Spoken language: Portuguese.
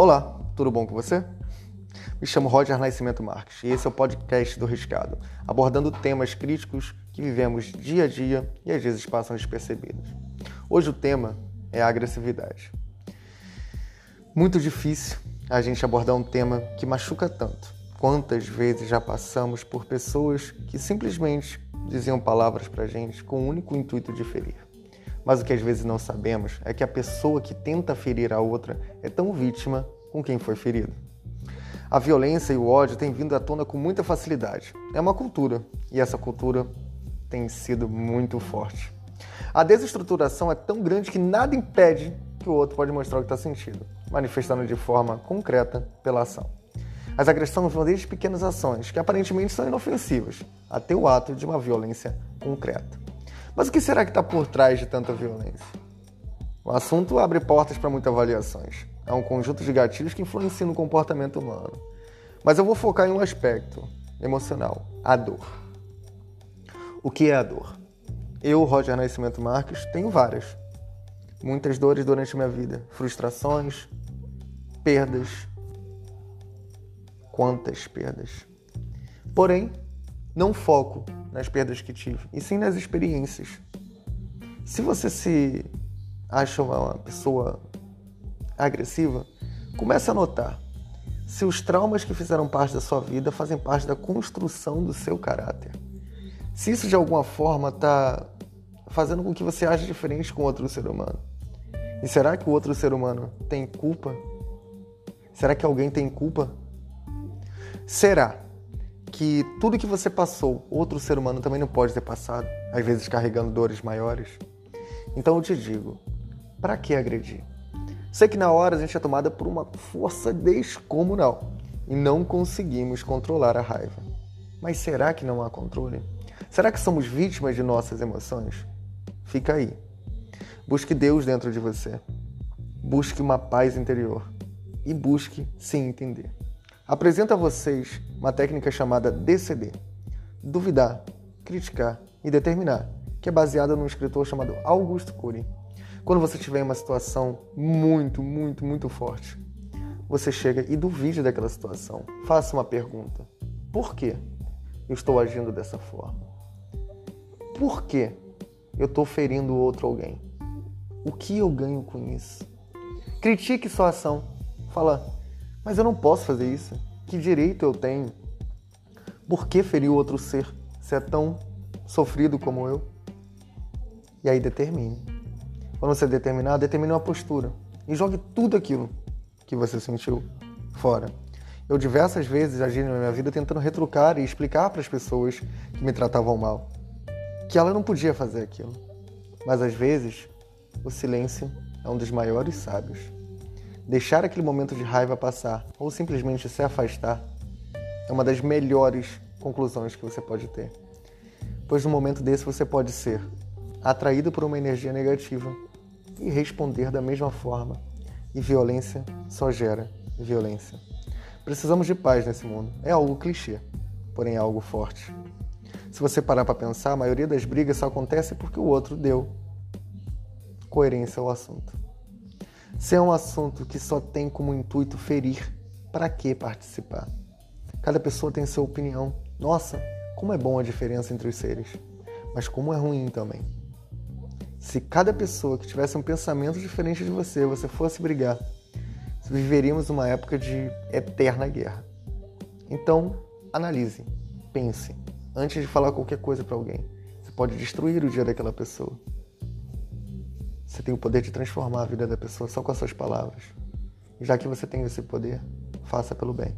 Olá, tudo bom com você? Me chamo Roger Nascimento Marques e esse é o podcast do Riscado, abordando temas críticos que vivemos dia a dia e às vezes passam despercebidos. Hoje o tema é a agressividade. Muito difícil a gente abordar um tema que machuca tanto. Quantas vezes já passamos por pessoas que simplesmente diziam palavras pra gente com o único intuito de ferir. Mas o que às vezes não sabemos é que a pessoa que tenta ferir a outra é tão vítima com quem foi ferido. A violência e o ódio têm vindo à tona com muita facilidade. É uma cultura e essa cultura tem sido muito forte. A desestruturação é tão grande que nada impede que o outro pode mostrar o que está sentindo, manifestando de forma concreta pela ação. As agressões vão desde pequenas ações, que aparentemente são inofensivas, até o ato de uma violência concreta. Mas o que será que está por trás de tanta violência? O assunto abre portas para muitas avaliações. É um conjunto de gatilhos que influenciam no comportamento humano. Mas eu vou focar em um aspecto emocional: a dor. O que é a dor? Eu, Roger Nascimento Marques, tenho várias. Muitas dores durante minha vida: frustrações, perdas. Quantas perdas? Porém, não foco nas perdas que tive, e sim nas experiências. Se você se acha uma pessoa agressiva, comece a notar se os traumas que fizeram parte da sua vida fazem parte da construção do seu caráter. Se isso de alguma forma está fazendo com que você age diferente com outro ser humano. E será que o outro ser humano tem culpa? Será que alguém tem culpa? Será que tudo que você passou, outro ser humano também não pode ter passado, às vezes carregando dores maiores? Então eu te digo, para que agredir? Sei que na hora a gente é tomada por uma força descomunal e não conseguimos controlar a raiva. Mas será que não há controle? Será que somos vítimas de nossas emoções? Fica aí. Busque Deus dentro de você. Busque uma paz interior e busque se entender. Apresento a vocês uma técnica chamada DCD: duvidar, criticar e determinar, que é baseada num escritor chamado Augusto Cury. Quando você tiver uma situação muito, muito, muito forte, você chega e duvide daquela situação. Faça uma pergunta: por que eu estou agindo dessa forma? Por que eu estou ferindo outro alguém? O que eu ganho com isso? Critique sua ação. Fala, mas eu não posso fazer isso. Que direito eu tenho? Por que ferir outro ser se é tão sofrido como eu? E aí determine. Quando você determinar, determine uma postura e jogue tudo aquilo que você sentiu fora. Eu diversas vezes agi na minha vida tentando retrucar e explicar para as pessoas que me tratavam mal que ela não podia fazer aquilo. Mas às vezes, o silêncio é um dos maiores sábios. Deixar aquele momento de raiva passar ou simplesmente se afastar é uma das melhores conclusões que você pode ter. Pois no momento desse você pode ser atraído por uma energia negativa e responder da mesma forma. E violência só gera violência. Precisamos de paz nesse mundo. É algo clichê, porém é algo forte. Se você parar para pensar, a maioria das brigas só acontece porque o outro deu coerência ao assunto. Se é um assunto que só tem como intuito ferir, para que participar? Cada pessoa tem sua opinião. Nossa, como é bom a diferença entre os seres, mas como é ruim também. Se cada pessoa que tivesse um pensamento diferente de você, você fosse brigar, viveríamos uma época de eterna guerra. Então, analise, pense, antes de falar qualquer coisa para alguém. Você pode destruir o dia daquela pessoa. Você tem o poder de transformar a vida da pessoa só com as suas palavras. Já que você tem esse poder, faça pelo bem.